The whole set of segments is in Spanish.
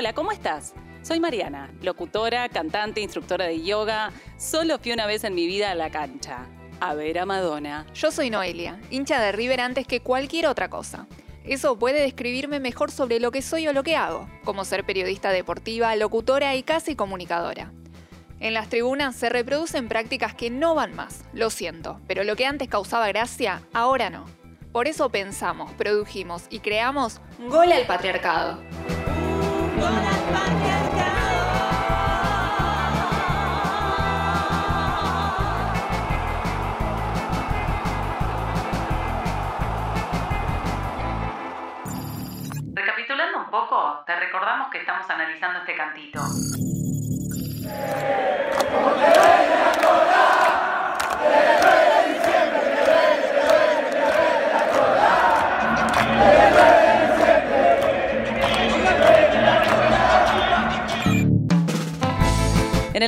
Hola, ¿cómo estás? Soy Mariana, locutora, cantante, instructora de yoga. Solo fui una vez en mi vida a la cancha, a ver a Madonna. Yo soy Noelia, hincha de River antes que cualquier otra cosa. Eso puede describirme mejor sobre lo que soy o lo que hago, como ser periodista deportiva, locutora y casi comunicadora. En las tribunas se reproducen prácticas que no van más, lo siento, pero lo que antes causaba gracia, ahora no. Por eso pensamos, produjimos y creamos Gol al Patriarcado. Recapitulando un poco, te recordamos que estamos analizando este cantito.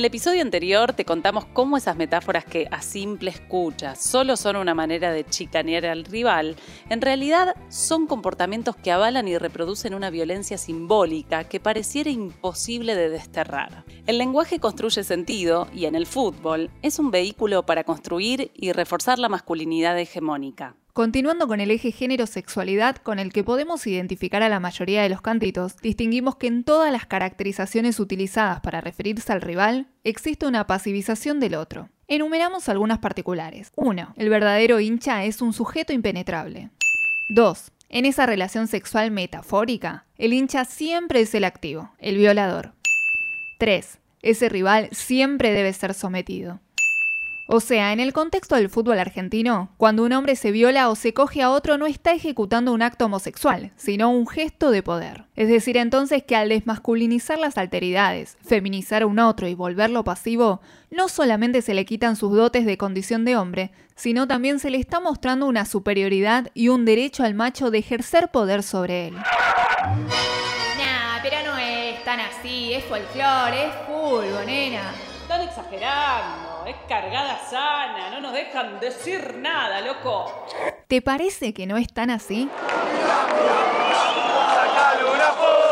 El episodio anterior te contamos cómo esas metáforas que a simple escucha solo son una manera de chicanear al rival, en realidad son comportamientos que avalan y reproducen una violencia simbólica que pareciera imposible de desterrar. El lenguaje construye sentido y en el fútbol es un vehículo para construir y reforzar la masculinidad hegemónica. Continuando con el eje género-sexualidad con el que podemos identificar a la mayoría de los cantitos, distinguimos que en todas las caracterizaciones utilizadas para referirse al rival existe una pasivización del otro. Enumeramos algunas particulares. 1. El verdadero hincha es un sujeto impenetrable. 2. En esa relación sexual metafórica, el hincha siempre es el activo, el violador. 3. Ese rival siempre debe ser sometido. O sea, en el contexto del fútbol argentino, cuando un hombre se viola o se coge a otro no está ejecutando un acto homosexual, sino un gesto de poder. Es decir, entonces que al desmasculinizar las alteridades, feminizar a un otro y volverlo pasivo, no solamente se le quitan sus dotes de condición de hombre, sino también se le está mostrando una superioridad y un derecho al macho de ejercer poder sobre él. Nah, pero no es tan así, es folclore, es fútbol, nena. Están exagerando es cargada sana, no nos dejan decir nada, loco. ¿Te parece que no es tan así? una foto,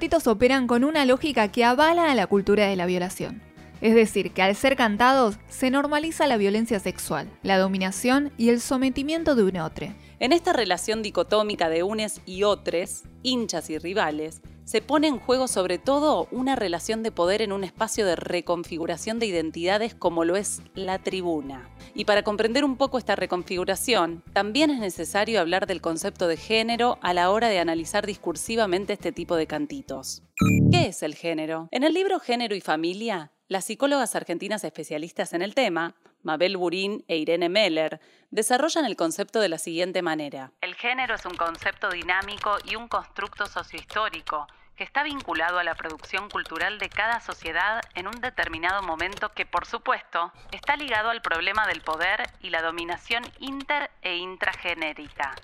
cantitos operan con una lógica que avala a la cultura de la violación. Es decir, que al ser cantados se normaliza la violencia sexual, la dominación y el sometimiento de un otro. En esta relación dicotómica de unes y otros, hinchas y rivales, se pone en juego sobre todo una relación de poder en un espacio de reconfiguración de identidades como lo es la tribuna. Y para comprender un poco esta reconfiguración, también es necesario hablar del concepto de género a la hora de analizar discursivamente este tipo de cantitos. ¿Qué es el género? En el libro Género y Familia, las psicólogas argentinas especialistas en el tema, Mabel Burín e Irene Meller, desarrollan el concepto de la siguiente manera. El género es un concepto dinámico y un constructo sociohistórico que está vinculado a la producción cultural de cada sociedad en un determinado momento que, por supuesto, está ligado al problema del poder y la dominación inter e intragenérica.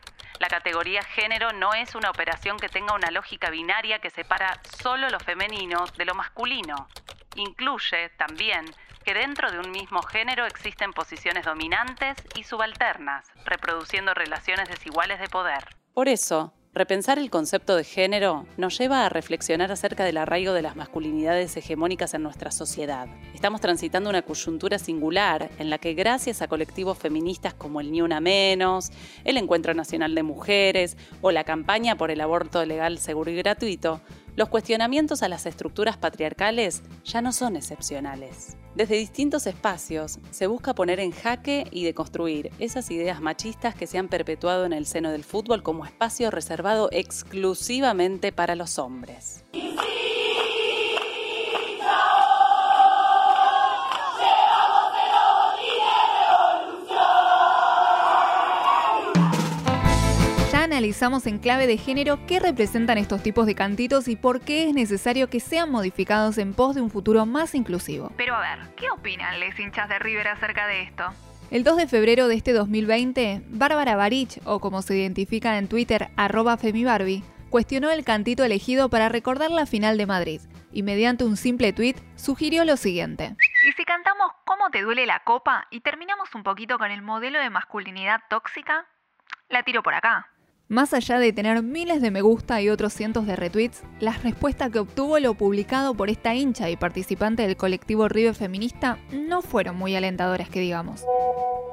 La categoría género no es una operación que tenga una lógica binaria que separa solo lo femenino de lo masculino. Incluye también que dentro de un mismo género existen posiciones dominantes y subalternas, reproduciendo relaciones desiguales de poder. Por eso, Repensar el concepto de género nos lleva a reflexionar acerca del arraigo de las masculinidades hegemónicas en nuestra sociedad. Estamos transitando una coyuntura singular en la que gracias a colectivos feministas como el Ni Una Menos, el Encuentro Nacional de Mujeres o la campaña por el aborto legal, seguro y gratuito, los cuestionamientos a las estructuras patriarcales ya no son excepcionales. Desde distintos espacios se busca poner en jaque y deconstruir esas ideas machistas que se han perpetuado en el seno del fútbol como espacio reservado exclusivamente para los hombres. Analizamos en clave de género qué representan estos tipos de cantitos y por qué es necesario que sean modificados en pos de un futuro más inclusivo. Pero a ver, ¿qué opinan los hinchas de River acerca de esto? El 2 de febrero de este 2020, Bárbara Barich, o como se identifica en Twitter, arroba FemiBarbie, cuestionó el cantito elegido para recordar la final de Madrid y mediante un simple tuit sugirió lo siguiente. ¿Y si cantamos ¿Cómo te duele la copa? y terminamos un poquito con el modelo de masculinidad tóxica? La tiro por acá. Más allá de tener miles de me gusta y otros cientos de retweets, las respuestas que obtuvo lo publicado por esta hincha y participante del colectivo River Feminista no fueron muy alentadoras que digamos.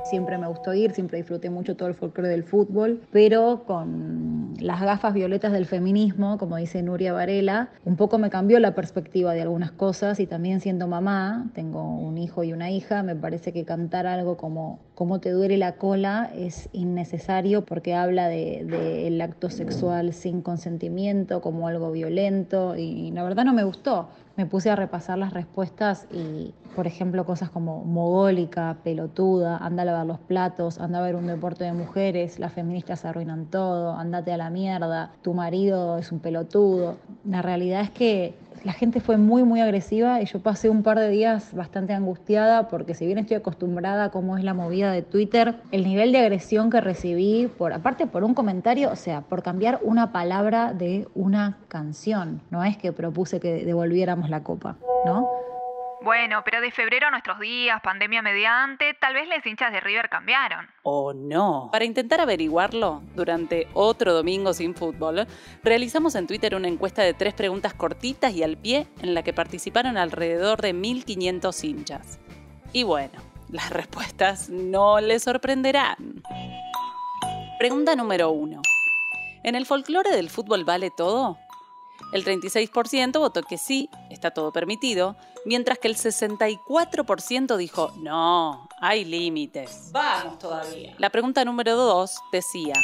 Siempre me gustó ir, siempre disfruté mucho todo el folclore del fútbol, pero con las gafas violetas del feminismo, como dice Nuria Varela, un poco me cambió la perspectiva de algunas cosas y también siendo mamá, tengo un hijo y una hija, me parece que cantar algo como cómo te duele la cola es innecesario porque habla del de, acto sexual sin consentimiento como algo violento y la verdad no me gustó. Me puse a repasar las respuestas y, por ejemplo, cosas como mogólica, pelotuda, anda a lavar los platos, anda a ver un deporte de mujeres, las feministas arruinan todo, andate a la mierda, tu marido es un pelotudo. La realidad es que la gente fue muy, muy agresiva y yo pasé un par de días bastante angustiada porque si bien estoy acostumbrada a cómo es la movida de Twitter, el nivel de agresión que recibí, por aparte por un comentario, o sea, por cambiar una palabra de una canción, no es que propuse que devolviéramos la copa, ¿no? Bueno, pero de febrero a nuestros días, pandemia mediante, tal vez las hinchas de River cambiaron. ¿O no? Para intentar averiguarlo, durante otro domingo sin fútbol, realizamos en Twitter una encuesta de tres preguntas cortitas y al pie en la que participaron alrededor de 1.500 hinchas. Y bueno, las respuestas no les sorprenderán. Pregunta número uno. ¿En el folclore del fútbol vale todo? El 36% votó que sí, está todo permitido, mientras que el 64% dijo, no, hay límites. Vamos todavía. La pregunta número 2 decía,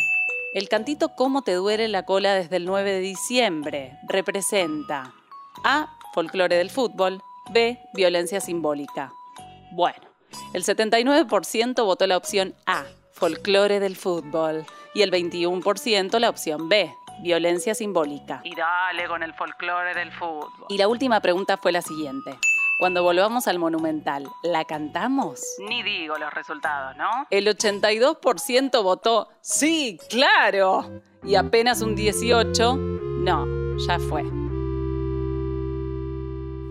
el cantito ¿Cómo te duele la cola desde el 9 de diciembre? representa A. Folclore del fútbol, B. Violencia simbólica. Bueno, el 79% votó la opción A, folclore del fútbol, y el 21% la opción B, violencia simbólica. Y dale con el folclore del fútbol. Y la última pregunta fue la siguiente. Cuando volvamos al Monumental, ¿la cantamos? Ni digo los resultados, ¿no? El 82% votó sí, claro. Y apenas un 18, no, ya fue.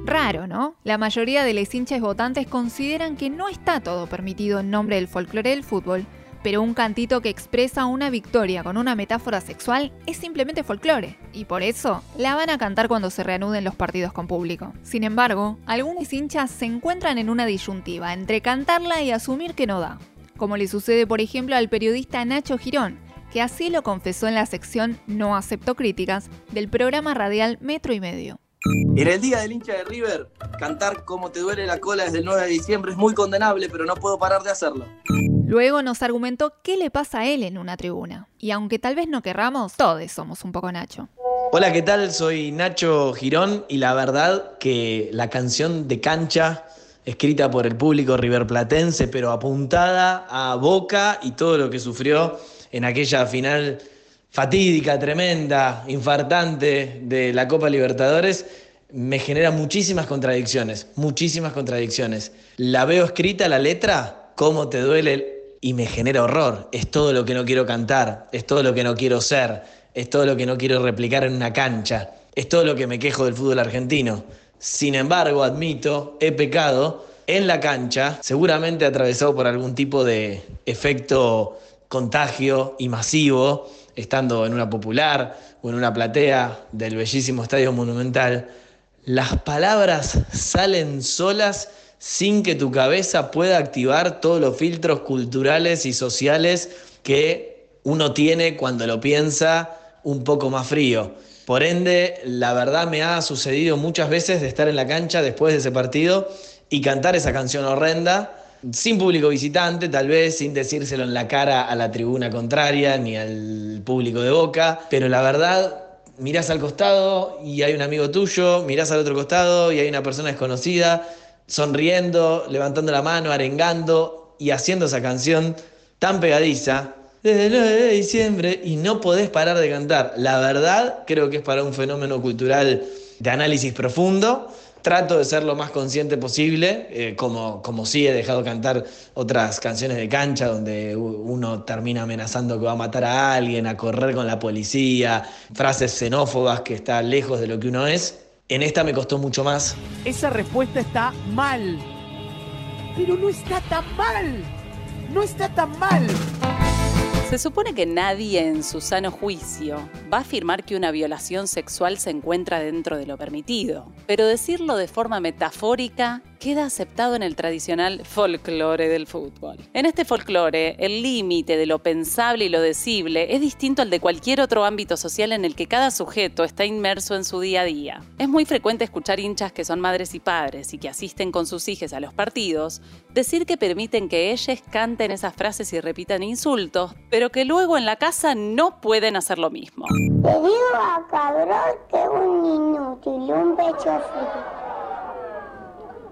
Raro, ¿no? La mayoría de los hinchas votantes consideran que no está todo permitido en nombre del folclore del fútbol pero un cantito que expresa una victoria con una metáfora sexual es simplemente folclore, y por eso la van a cantar cuando se reanuden los partidos con público. Sin embargo, algunos hinchas se encuentran en una disyuntiva entre cantarla y asumir que no da, como le sucede por ejemplo al periodista Nacho Girón, que así lo confesó en la sección No acepto críticas del programa radial Metro y Medio. En el día del hincha de River, cantar como te duele la cola desde el 9 de diciembre es muy condenable, pero no puedo parar de hacerlo. Luego nos argumentó qué le pasa a él en una tribuna. Y aunque tal vez no querramos, todos somos un poco Nacho. Hola, ¿qué tal? Soy Nacho Girón y la verdad que la canción de cancha, escrita por el público riverplatense, pero apuntada a Boca y todo lo que sufrió en aquella final fatídica, tremenda, infartante de la Copa Libertadores, me genera muchísimas contradicciones, muchísimas contradicciones. La veo escrita, la letra, cómo te duele y me genera horror. Es todo lo que no quiero cantar, es todo lo que no quiero ser, es todo lo que no quiero replicar en una cancha, es todo lo que me quejo del fútbol argentino. Sin embargo, admito, he pecado en la cancha, seguramente atravesado por algún tipo de efecto contagio y masivo, estando en una popular o en una platea del bellísimo Estadio Monumental, las palabras salen solas sin que tu cabeza pueda activar todos los filtros culturales y sociales que uno tiene cuando lo piensa un poco más frío. Por ende, la verdad me ha sucedido muchas veces de estar en la cancha después de ese partido y cantar esa canción horrenda, sin público visitante, tal vez, sin decírselo en la cara a la tribuna contraria ni al público de boca, pero la verdad mirás al costado y hay un amigo tuyo, mirás al otro costado y hay una persona desconocida sonriendo, levantando la mano, arengando y haciendo esa canción tan pegadiza desde el 9 de diciembre y no podés parar de cantar. La verdad, creo que es para un fenómeno cultural de análisis profundo. Trato de ser lo más consciente posible, eh, como, como sí he dejado cantar otras canciones de cancha donde uno termina amenazando que va a matar a alguien, a correr con la policía, frases xenófobas que están lejos de lo que uno es. En esta me costó mucho más. Esa respuesta está mal. Pero no está tan mal. No está tan mal. Se supone que nadie en su sano juicio va a afirmar que una violación sexual se encuentra dentro de lo permitido, pero decirlo de forma metafórica queda aceptado en el tradicional folclore del fútbol. En este folclore, el límite de lo pensable y lo decible es distinto al de cualquier otro ámbito social en el que cada sujeto está inmerso en su día a día. Es muy frecuente escuchar hinchas que son madres y padres y que asisten con sus hijas a los partidos decir que permiten que ellos canten esas frases y repitan insultos, pero que luego en la casa no pueden hacer lo mismo. Te digo a cabrón que un inútil, un pecho frío.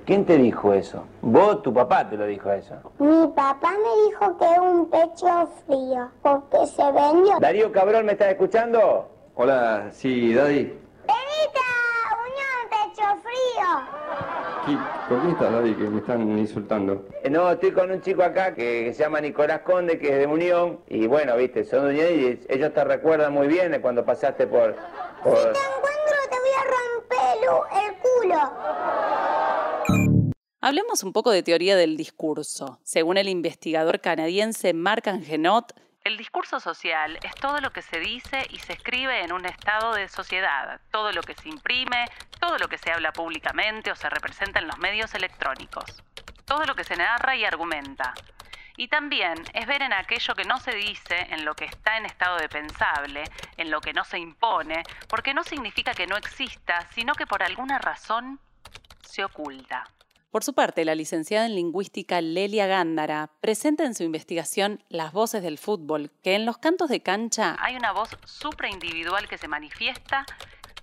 ¿Quién te dijo eso? ¿Vos, tu papá te lo dijo eso? Mi papá me dijo que un pecho frío, porque se vendió. Darío Cabrón, ¿me estás escuchando? Hola, sí, Daddy. ¡Venita, Unión Pecho Frío! ¿Por qué estás, Daddy, que me están insultando? Eh, no, estoy con un chico acá que, se llama Nicolás Conde, que es de Unión. Y bueno, viste, son de Unión y ellos te recuerdan muy bien cuando pasaste por... por... Si te encuentro te voy a romper el culo. Hablemos un poco de teoría del discurso. Según el investigador canadiense Marc Angenot, el discurso social es todo lo que se dice y se escribe en un estado de sociedad, todo lo que se imprime, todo lo que se habla públicamente o se representa en los medios electrónicos, todo lo que se narra y argumenta. Y también es ver en aquello que no se dice, en lo que está en estado de pensable, en lo que no se impone, porque no significa que no exista, sino que por alguna razón se oculta. Por su parte, la licenciada en lingüística Lelia Gándara presenta en su investigación Las voces del fútbol, que en los cantos de cancha hay una voz supraindividual que se manifiesta,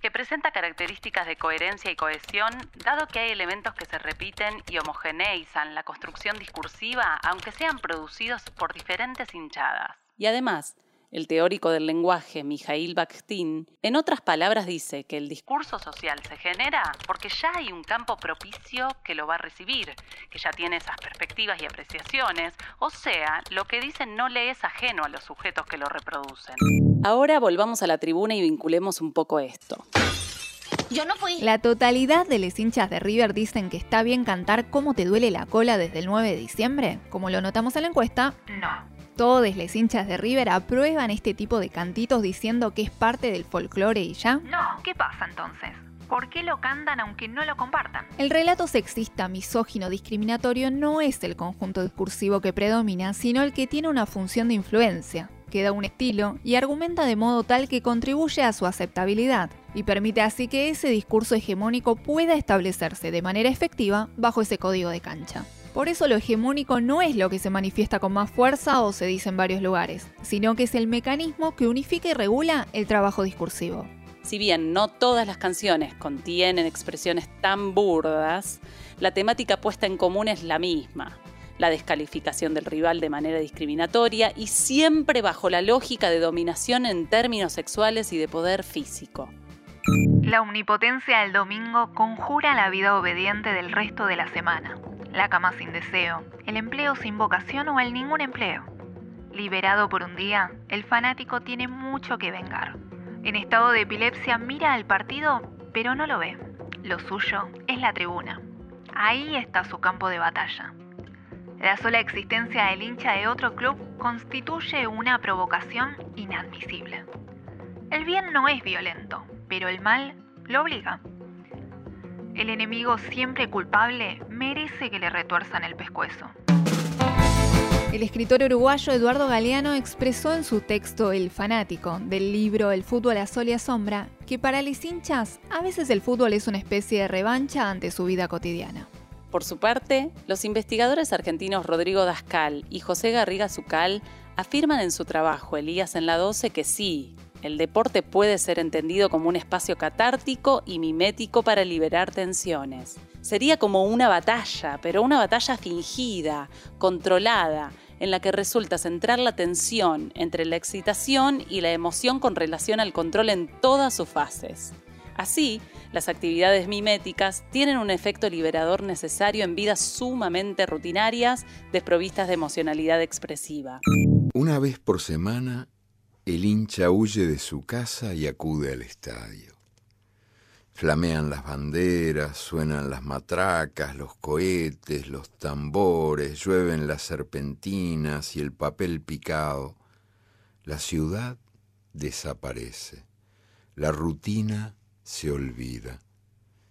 que presenta características de coherencia y cohesión, dado que hay elementos que se repiten y homogeneizan la construcción discursiva, aunque sean producidos por diferentes hinchadas. Y además, el teórico del lenguaje Mijail Bakhtin, en otras palabras dice que el discurso social se genera porque ya hay un campo propicio que lo va a recibir, que ya tiene esas perspectivas y apreciaciones, o sea, lo que dicen no le es ajeno a los sujetos que lo reproducen. Ahora volvamos a la tribuna y vinculemos un poco esto. Yo no fui. La totalidad de los hinchas de River dicen que está bien cantar cómo te duele la cola desde el 9 de diciembre, como lo notamos en la encuesta. No. Todos los hinchas de River aprueban este tipo de cantitos diciendo que es parte del folclore y ya. No, ¿qué pasa entonces? ¿Por qué lo cantan aunque no lo compartan? El relato sexista, misógino, discriminatorio no es el conjunto discursivo que predomina, sino el que tiene una función de influencia, que da un estilo y argumenta de modo tal que contribuye a su aceptabilidad y permite así que ese discurso hegemónico pueda establecerse de manera efectiva bajo ese código de cancha. Por eso lo hegemónico no es lo que se manifiesta con más fuerza o se dice en varios lugares, sino que es el mecanismo que unifica y regula el trabajo discursivo. Si bien no todas las canciones contienen expresiones tan burdas, la temática puesta en común es la misma, la descalificación del rival de manera discriminatoria y siempre bajo la lógica de dominación en términos sexuales y de poder físico. La omnipotencia del domingo conjura la vida obediente del resto de la semana la cama sin deseo, el empleo sin vocación o el ningún empleo. Liberado por un día, el fanático tiene mucho que vengar. En estado de epilepsia mira al partido, pero no lo ve. Lo suyo es la tribuna. Ahí está su campo de batalla. La sola existencia del hincha de otro club constituye una provocación inadmisible. El bien no es violento, pero el mal lo obliga. El enemigo siempre culpable merece que le retuerzan el pescuezo. El escritor uruguayo Eduardo Galeano expresó en su texto El fanático del libro El fútbol a sol y a sombra que para los hinchas a veces el fútbol es una especie de revancha ante su vida cotidiana. Por su parte, los investigadores argentinos Rodrigo Dascal y José Garriga Zucal afirman en su trabajo Elías en la 12 que sí, el deporte puede ser entendido como un espacio catártico y mimético para liberar tensiones. Sería como una batalla, pero una batalla fingida, controlada, en la que resulta centrar la tensión entre la excitación y la emoción con relación al control en todas sus fases. Así, las actividades miméticas tienen un efecto liberador necesario en vidas sumamente rutinarias, desprovistas de emocionalidad expresiva. Una vez por semana, el hincha huye de su casa y acude al estadio. Flamean las banderas, suenan las matracas, los cohetes, los tambores, llueven las serpentinas y el papel picado. La ciudad desaparece. La rutina se olvida.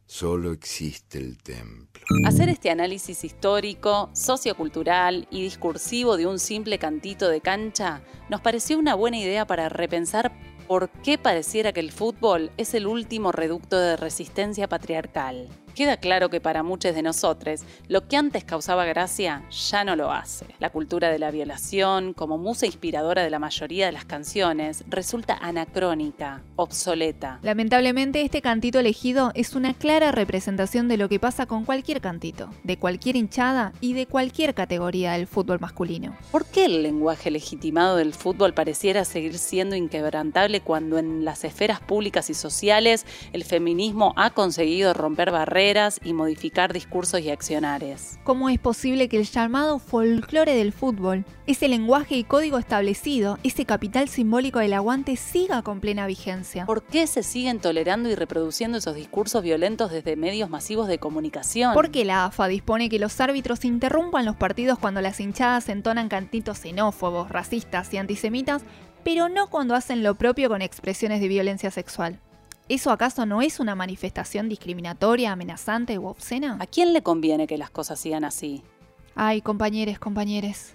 Solo existe el templo. Hacer este análisis histórico, sociocultural y discursivo de un simple cantito de cancha nos pareció una buena idea para repensar por qué pareciera que el fútbol es el último reducto de resistencia patriarcal. Queda claro que para muchos de nosotros, lo que antes causaba gracia ya no lo hace. La cultura de la violación, como musa inspiradora de la mayoría de las canciones, resulta anacrónica, obsoleta. Lamentablemente, este cantito elegido es una clara representación de lo que pasa con cualquier cantito, de cualquier hinchada y de cualquier categoría del fútbol masculino. ¿Por qué el lenguaje legitimado del fútbol pareciera seguir siendo inquebrantable cuando en las esferas públicas y sociales el feminismo ha conseguido romper barreras? Y modificar discursos y accionares. ¿Cómo es posible que el llamado folclore del fútbol, ese lenguaje y código establecido, ese capital simbólico del aguante siga con plena vigencia? ¿Por qué se siguen tolerando y reproduciendo esos discursos violentos desde medios masivos de comunicación? Porque la AFA dispone que los árbitros interrumpan los partidos cuando las hinchadas entonan cantitos xenófobos, racistas y antisemitas, pero no cuando hacen lo propio con expresiones de violencia sexual. ¿Eso acaso no es una manifestación discriminatoria, amenazante u obscena? ¿A quién le conviene que las cosas sigan así? Ay, compañeros, compañeres.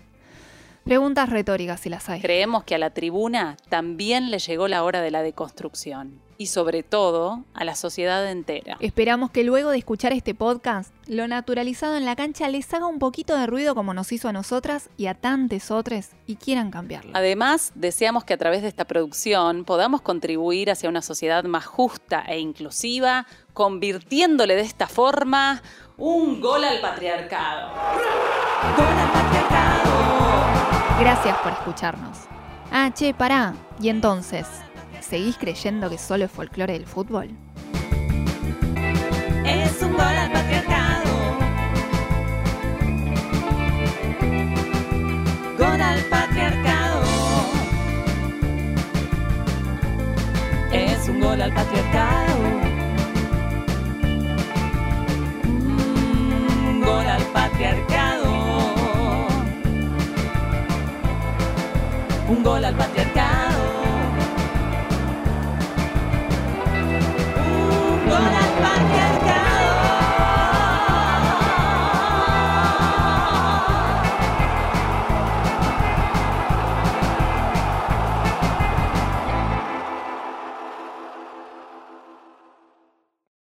Preguntas retóricas si las hay. Creemos que a la tribuna también le llegó la hora de la deconstrucción y sobre todo a la sociedad entera. Esperamos que luego de escuchar este podcast, lo naturalizado en la cancha les haga un poquito de ruido como nos hizo a nosotras y a tantos otros y quieran cambiarlo. Además, deseamos que a través de esta producción podamos contribuir hacia una sociedad más justa e inclusiva, convirtiéndole de esta forma un gol al patriarcado. ¡Gol al patriarcado! Gracias por escucharnos. Ah, che, pará. Y entonces, ¿Seguís creyendo que solo es folclore del fútbol? Es un gol al patriarcado. Gol al patriarcado. Es un gol al patriarcado. Un gol al patriarcado. un gol al patriarcado.